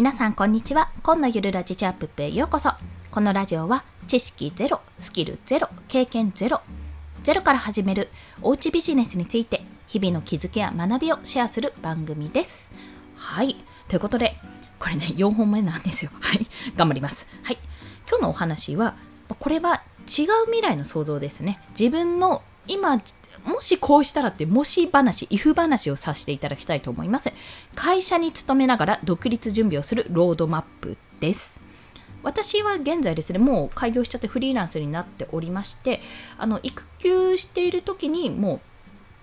皆さんこんにちは。今のゆるラジチャップへようこそ。このラジオは知識ゼロスキルゼロ経験ゼロゼロから始めるおうちビジネスについて日々の気づきや学びをシェアする番組です。はい。ということでこれね4本目なんですよ。はい。頑張ります。はい。今日のお話はこれは違う未来の想像ですね。自分の今もしこうしたらって、もし話、if 話をさせていただきたいと思います。会社に勤めながら独立準備をするロードマップです。私は現在ですね、もう開業しちゃってフリーランスになっておりまして、あの育休している時にもう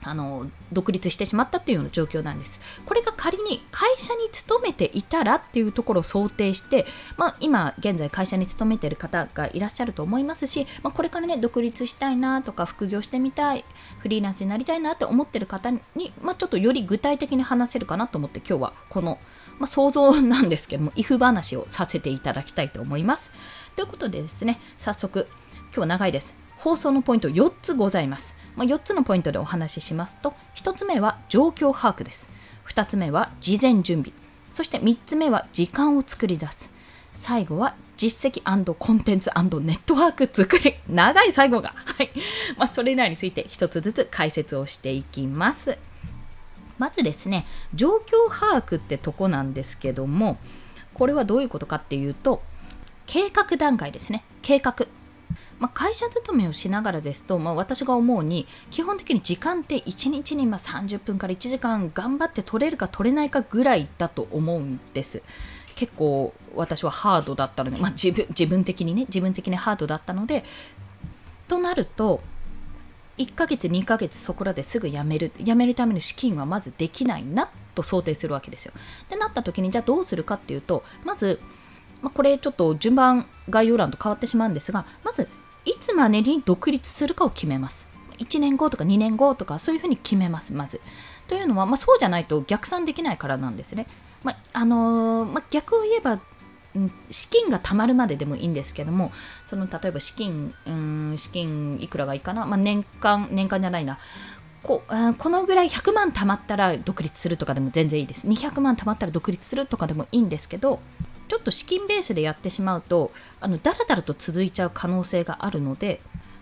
あの独立してしまったっいうような状況なんです。これが仮に会社に勤めていたらっていうところを想定して、まあ、今現在会社に勤めている方がいらっしゃると思いますし、まあ、これからね独立したいなとか副業してみたいフリーランスになりたいなって思ってる方に、まあ、ちょっとより具体的に話せるかなと思って今日はこの、まあ、想像なんですけども if 話をさせていただきたいと思います。ということでですね早速今日は長いです。放送のポイント4つございます。まあ、4つのポイントでお話ししますと、1つ目は状況把握です。2つ目は事前準備。そして3つ目は時間を作り出す。最後は実績コンテンツネットワーク作り。長い最後が。はい。まあ、それらについて1つずつ解説をしていきます。まずですね、状況把握ってとこなんですけども、これはどういうことかっていうと、計画段階ですね。計画。まあ、会社勤めをしながらですと、まあ、私が思うに基本的に時間って1日にま30分から1時間頑張って取れるか取れないかぐらいだと思うんです結構私はハードだったので、まあ、自分自分的にね自分的にハードだったのでとなると1ヶ月2ヶ月そこらですぐ辞める辞めるための資金はまずできないなと想定するわけですよ。ってなった時にじゃあどうするかっていうとまず、まあ、これちょっと順番概要欄と変わってしまうんですがまずいつまでに独立するかを決めます。1年後とか2年後とかそういうふうに決めます、まず。というのは、まあ、そうじゃないと逆算できないからなんですね。まあ、あのー、まあ、逆を言えば、資金が貯まるまででもいいんですけども、その例えば資金、うん、資金いくらがいいかな、まあ、年間、年間じゃないな、ここのぐらい100万貯まったら独立するとかでも全然いいです。200万貯まったら独立するとかでもいいんですけど、ちょっと資金ベースでやってしまうとあのだらだらと続いちゃう可能性があるので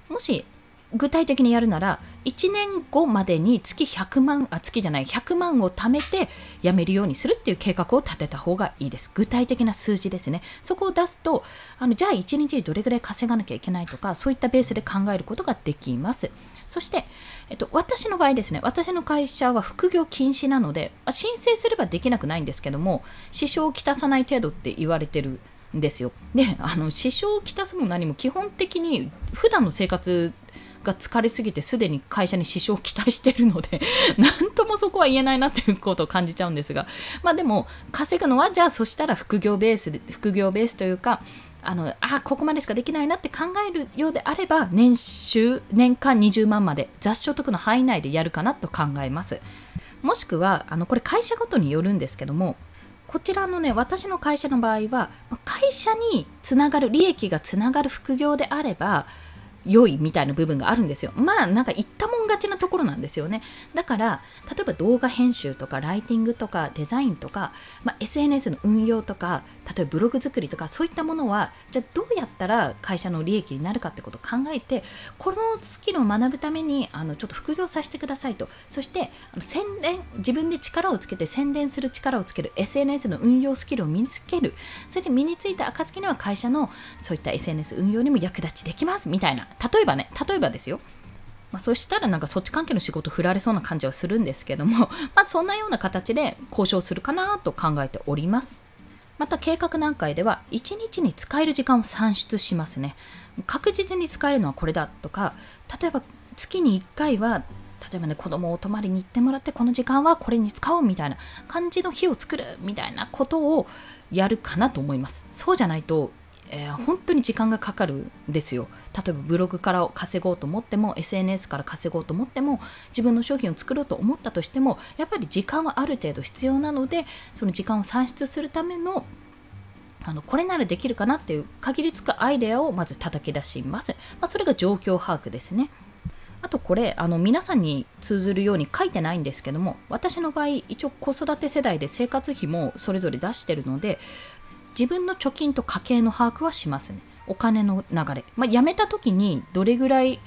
もし具体的にやるなら1年後までに月100万あ月じゃない100万を貯めて辞めるようにするっていう計画を立てた方がいいです。具体的な数字ですね。そこを出すとあのじゃあ1日どれぐらい稼がなきゃいけないとかそういったベースで考えることができます。そして、えっと、私の場合ですね、私の会社は副業禁止なので、申請すればできなくないんですけども、支障をきたさない程度って言われてるんですよ。で、あの、支障をきたすも何も基本的に普段の生活が疲れすぎてすでに会社に支障をきたしてるので 何ともそこは言えないなということを感じちゃうんですが、まあでも、稼ぐのは、じゃあそしたら副業ベースで、副業ベースというか、あのあここまでしかできないなって考えるようであれば年収年間20万まで雑所得の範囲内でやるかなと考えます。もしくはあのこれ会社ごとによるんですけどもこちらのね私の会社の場合は会社につながる利益がつながる副業であれば良いみたいな部分があるんですよ。まあなんか言ったもん勝ちなところなんですよね。だから例えば動画編集とかライティングとかデザインとか、まあ、SNS の運用とか例えばブログ作りとかそういったものはじゃあどうやったら会社の利益になるかってことを考えてこのスキルを学ぶためにあのちょっと副業させてくださいとそしてあの宣伝自分で力をつけて宣伝する力をつける SNS の運用スキルを身につけるそれで身についた暁には会社のそういった SNS 運用にも役立ちできますみたいな例えばね、例えばですよ。まあ、そしたらなんかそっち関係の仕事振られそうな感じはするんですけども、まあ、そんなような形で交渉するかなと考えております。また計画段階では1日に使える時間を算出しますね。確実に使えるのはこれだとか、例えば月に1回は例えばね子供を泊まりに行ってもらってこの時間はこれに使おうみたいな感じの日を作るみたいなことをやるかなと思います。そうじゃないとえー、本当に時間がかかるんですよ。例えばブログから稼ごうと思っても SNS から稼ごうと思っても自分の商品を作ろうと思ったとしてもやっぱり時間はある程度必要なのでその時間を算出するためのあのこれならできるかなっていう限りつくアイデアをまず叩き出します。まあ、それが状況把握ですね。あとこれあの皆さんに通ずるように書いてないんですけども私の場合一応子育て世代で生活費もそれぞれ出してるので自分の貯金と家計の把握はしますねお金の流れ、まあ、辞めた時にどれぐらい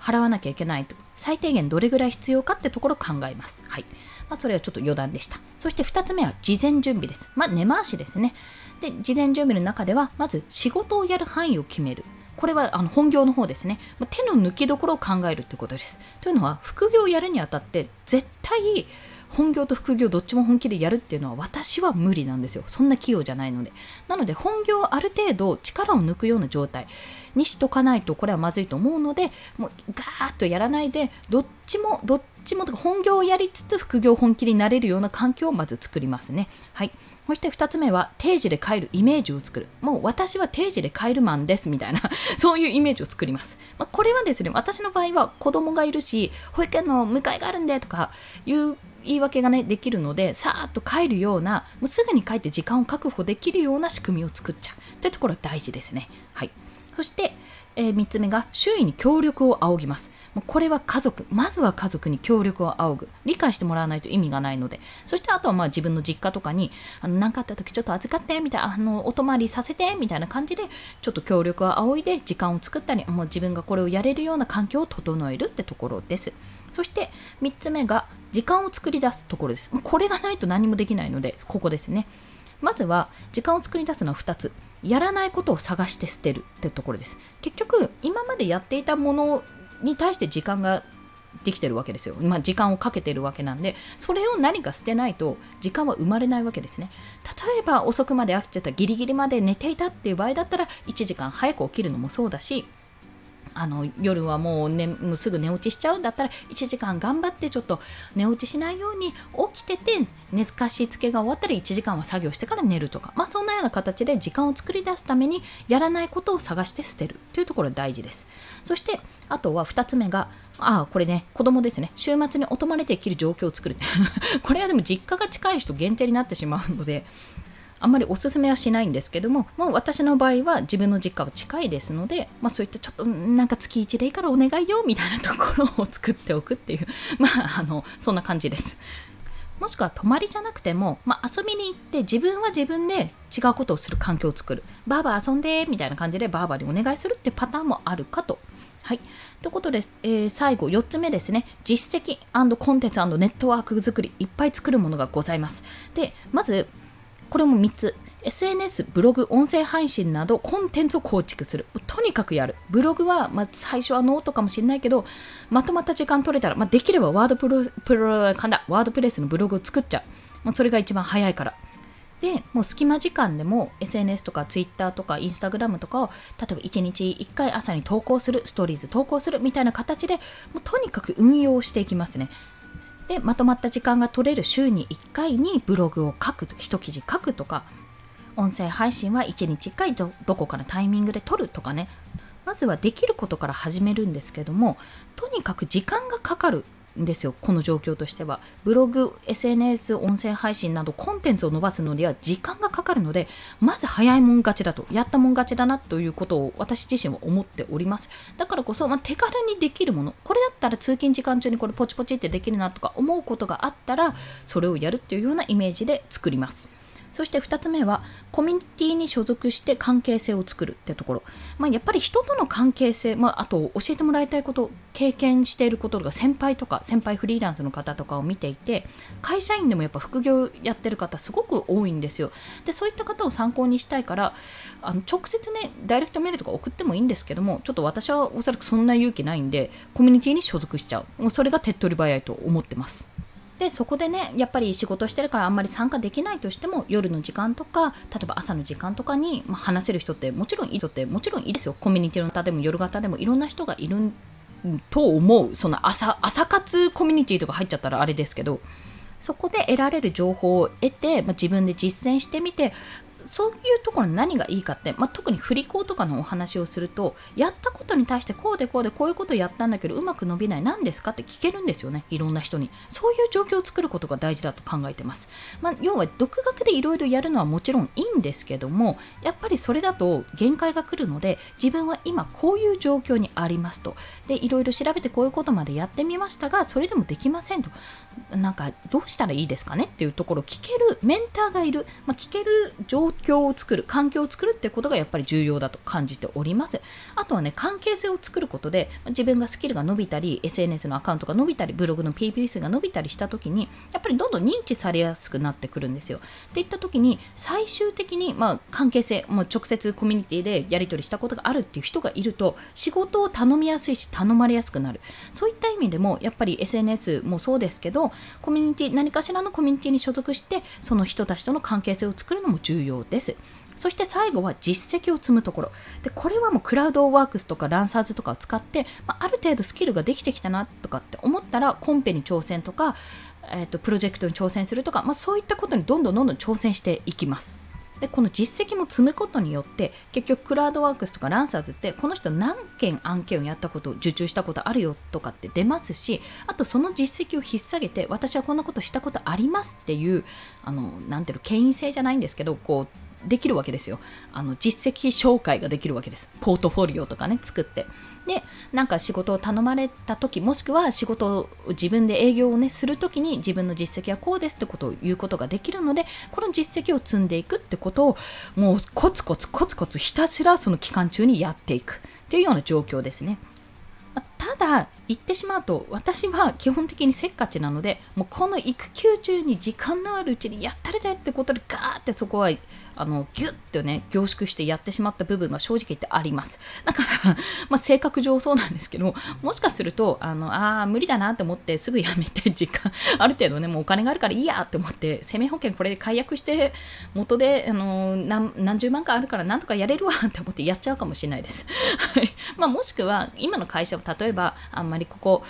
払わなきゃいけないと最低限どれぐらい必要かってところを考えますはいまあ、それはちょっと余談でした。そして2つ目は事前準備です。まあ、根回しですね。で、事前準備の中では、まず仕事をやる範囲を決める。これはあの本業の方ですね。ま手の抜きどころを考えるということです。というのは、副業をやるにあたって、絶対本業と副業どっちも本気でやるっていうのは私は無理なんですよ。そんな器用じゃないので。なので本業をある程度力を抜くような状態にしとかないとこれはまずいと思うので、もうガーッとやらないで、どっちも、どっちも本業をやりつつ副業本気になれるような環境をまず作りますね。はい。そして2つ目は定時で帰るイメージを作る。もう私は定時で帰るマンですみたいな そういうイメージを作ります。まあ、これはですね、私の場合は子供がいるし、保育園の迎えがあるんでとかいう言い訳がね、できるので、さーっと帰るような、もうすぐに帰って時間を確保できるような仕組みを作っちゃうというところは大事ですね。はい。そして、えー、3つ目が周囲に協力を仰ぎます。もうこれは家族、まずは家族に協力を仰ぐ。理解してもらわないと意味がないので。そしてあとはまあ自分の実家とかに、あの、何かあった時ちょっと預かって、みたいな、あの、お泊まりさせて、みたいな感じで、ちょっと協力を仰いで時間を作ったり、もう自分がこれをやれるような環境を整えるってところです。そして3つ目が時間を作り出すところです。これがないと何もできないので、ここですね。まずは時間を作り出すのは2つ。やらないことを探して捨てるってところです。結局、今までやっていたものに対して時間ができてるわけですよ。まあ、時間をかけてるわけなんで、それを何か捨てないと時間は生まれないわけですね。例えば遅くまで飽きてた、ギリギリまで寝ていたっていう場合だったら、1時間早く起きるのもそうだし、あの夜はもう,、ね、もうすぐ寝落ちしちゃう。んだったら1時間頑張ってちょっと寝落ちしないように起きてて寝かしつけが終わったら1時間は作業してから寝るとか、まあ、そんなような形で時間を作り出すためにやらないことを探して捨てるというところが大事です。そしてあとは2つ目がああこれね子供ですね。週末にお泊まりできる状況を作る。これはでも実家が近い人限定になってしまうのであんまりおすすめはしないんですけども、まあ、私の場合は自分の実家は近いですので、まあ、そういったちょっとなんか月1でいいからお願いよみたいなところを作っておくっていう、まあ、あのそんな感じです。もしくは泊まりじゃなくても、まあ、遊びに行って自分は自分で違うことをする環境を作る。ばあば遊んでみたいな感じでばあばにお願いするってパターンもあるかと。はい。ということで、えー、最後4つ目ですね。実績コンテンツネットワーク作り、いっぱい作るものがございます。で、まず、これも3つ。SNS、ブログ、音声配信などコンテンツを構築する。とにかくやる。ブログは、まあ、最初はノートかもしれないけど、まとまった時間取れたら、まあ、できればワードプロプロかなワードプレスのブログを作っちゃう。まあ、それが一番早いから。で、もう隙間時間でも SNS とか Twitter とか Instagram とかを例えば1日1回朝に投稿する、ストーリーズ投稿するみたいな形でもうとにかく運用していきますね。でまとまった時間が取れる週に1回にブログを書く一記事書くとか音声配信は1日1回どこかのタイミングで撮るとかね。まずはできることから始めるんですけどもとにかく時間がかかる。んですよこの状況としては。ブログ SNS 音声配信などコンテンツを伸ばすのには時間がかかるのでまず早いもん勝ちだとやったもん勝ちだなということを私自身は思っております。だからこそ、まあ、手軽にできるものこれだったら通勤時間中にこれポチポチってできるなとか思うことがあったらそれをやるっていうようなイメージで作ります。そして2つ目はコミュニティに所属して関係性を作るってところ、まあ、やっぱり人との関係性、まあ、あと教えてもらいたいこと経験していることとか先輩とか先輩フリーランスの方とかを見ていて会社員でもやっぱ副業やってる方すごく多いんですよ。でそういった方を参考にしたいからあの直接ねダイレクトメールとか送ってもいいんですけどもちょっと私はおそらくそんな勇気ないんでコミュニティに所属しちゃう。もうそれが手っ取り早いと思ってます。でそこでねやっぱり仕事してるからあんまり参加できないとしても夜の時間とか例えば朝の時間とかに、まあ、話せる人ってもちろんいい人ってもちろんいいですよ。コミュニティの方でも夜型でもいろんな人がいると思う。その朝朝活コミュニティとか入っちゃったらあれですけどそこで得られる情報を得て、まあ、自分で実践してみてそういうところに何がいいかって、まあ、特に振り子とかのお話をするとやったことに対してこうでこうでこういうことやったんだけどうまく伸びない何ですかって聞けるんですよねいろんな人に。そういう状況を作ることが大事だと考えてます、まあ、要は独学でいろいろやるのはもちろんいいんですけどもやっぱりそれだと限界が来るので自分は今こういう状況にありますと。でいろいろ調べてこういうことまでやってみましたがそれでもできませんと。なんかどうしたらいいですかねっていうところを聞けるメンターがいる、まあ、聞ける状況を作る環境を作るってことがやっぱり重要だと感じております。あとはね関係性を作ることで自分がスキルが伸びたり SNS のアカウントが伸びたりブログの PP 数が伸びたりした時にやっぱりどんどん認知されやすくなってくるんですよ。っていった時に最終的に、まあ、関係性、まあ、直接コミュニティでやり取りしたことがあるっていう人がいると仕事を頼みやすいし頼まれやすくなる。そういった意味でもやっぱり SNS もそうですけどコミュニティ何かしらのコミュニティに所属してその人たちとの関係性を作るのも重要です。そして最後は実績を積むところ。でこれはもうクラウドワークスとかランサーズとかを使って、まあ、ある程度スキルができてきたなとかって思ったらコンペに挑戦とか、えーと、プロジェクトに挑戦するとか、まあ、そういったことにどんどんどんどん挑戦していきます。でこの実績も積むことによって結局クラウドワークスとかランサーズってこの人何件案件をやったこと受注したことあるよとかって出ますしあとその実績を引っ提げて私はこんなことしたことありますっていうあのなんていうの権威性じゃないんですけどこうできるわけですよ。あの実績紹介ができるわけです。ポートフォリオとかね、作って。で、なんか仕事を頼まれた時、もしくは仕事を自分で営業をね、する時に自分の実績はこうですってことを言うことができるので、この実績を積んでいくってことを、もうコツコツコツコツひたすらその期間中にやっていくっていうような状況ですね。ただ、言ってしまうと私は基本的にせっかちなのでもうこの育休中に時間のあるうちにやったれたいってことでガーってそこはあのギュッとね凝縮してやってしまった部分が正直言ってあります。だから、まあ、性格上そうなんですけどもしかするとあのあ無理だなって思ってすぐやめて時間ある程度ねもうお金があるからいいやって思って生命保険これで解約して元であの何何十万かあるからなんとかやれるわって思ってやっちゃうかもしれないです。まあ、もしくは今の会社を例ええばあんまりここ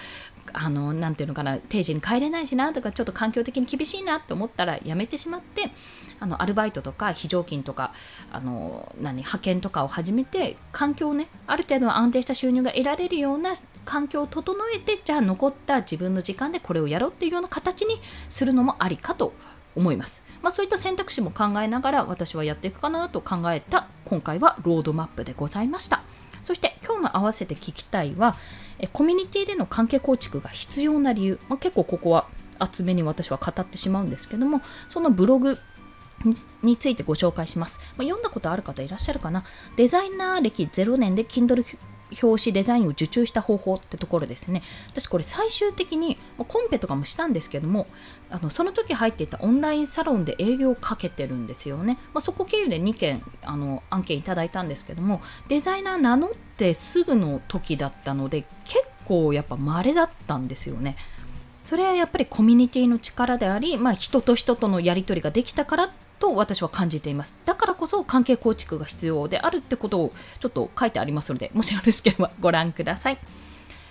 あのなていうのかな定時に帰れないしなとかちょっと環境的に厳しいなって思ったらやめてしまってあのアルバイトとか非常勤とかあの何派遣とかを始めて環境をねある程度安定した収入が得られるような環境を整えてじゃあ残った自分の時間でこれをやろうっていうような形にするのもありかと思います。まあ、そういった選択肢も考えながら私はやっていくかなと考えた今回はロードマップでございました。そして今日の合わせて聞きたいはえコミュニティでの関係構築が必要な理由、まあ、結構ここは厚めに私は語ってしまうんですけどもそのブログについてご紹介します、まあ、読んだことある方いらっしゃるかな？デザイナー歴0年で Kindle 表紙デザインを受注した方法ってところですね。私これ最終的にコンペとかもしたんですけども、あのその時入っていたオンラインサロンで営業をかけてるんですよね。まあ、そこ経由で2件あの案件いただいたんですけども、デザイナー名乗ってすぐの時だったので、結構やっぱ稀だったんですよね。それはやっぱりコミュニティの力であり、まあ、人と人とのやり取りができたからと私は感じています。だからこそ関係構築が必要であるってことをちょっと書いてありますので、もしよろしければご覧ください。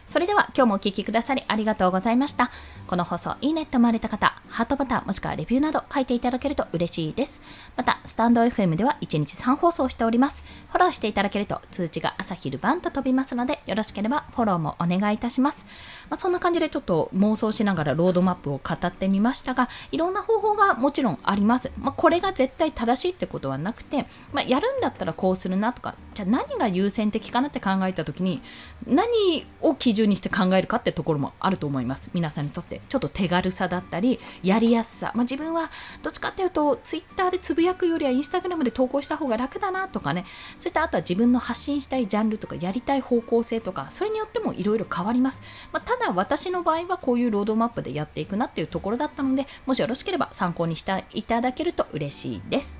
それでは今日もお聴きくださりありがとうございました。この放送いいねと思われた方、ハートボタンもしくはレビューなど書いていただけると嬉しいです。また、スタンド FM では1日3放送しております。フォローしていただけると通知が朝昼晩と飛びますので、よろしければフォローもお願いいたします。まあ、そんな感じでちょっと妄想しながらロードマップを語ってみましたが、いろんな方法がもちろんあります。まあ、これが絶対正しいってことはなくて、まあ、やるんだったらこうするなとか、じゃあ何が優先的かなって考えた時に、何を基準にして考えるかってところもあると思います。皆さんにとって。ちょっと手軽さだったり、やりやすさ。まあ、自分はどっちかっていうと、ツイッターでつぶやくよりはインスタグラムで投稿した方が楽だなとかね、そういったあとは自分の発信したいジャンルとか、やりたい方向性とか、それによってもいろいろ変わります。まあ、ただ私の場合はこういうロードマップでやっていくなっていうところだったので、もしよろしければ参考にしていただけると嬉しいです。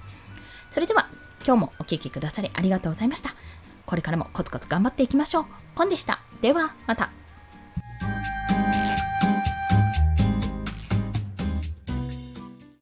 それでは、今日もお聴きくださりありがとうございました。これからもコツコツ頑張っていきましょう。コンでした。では、また。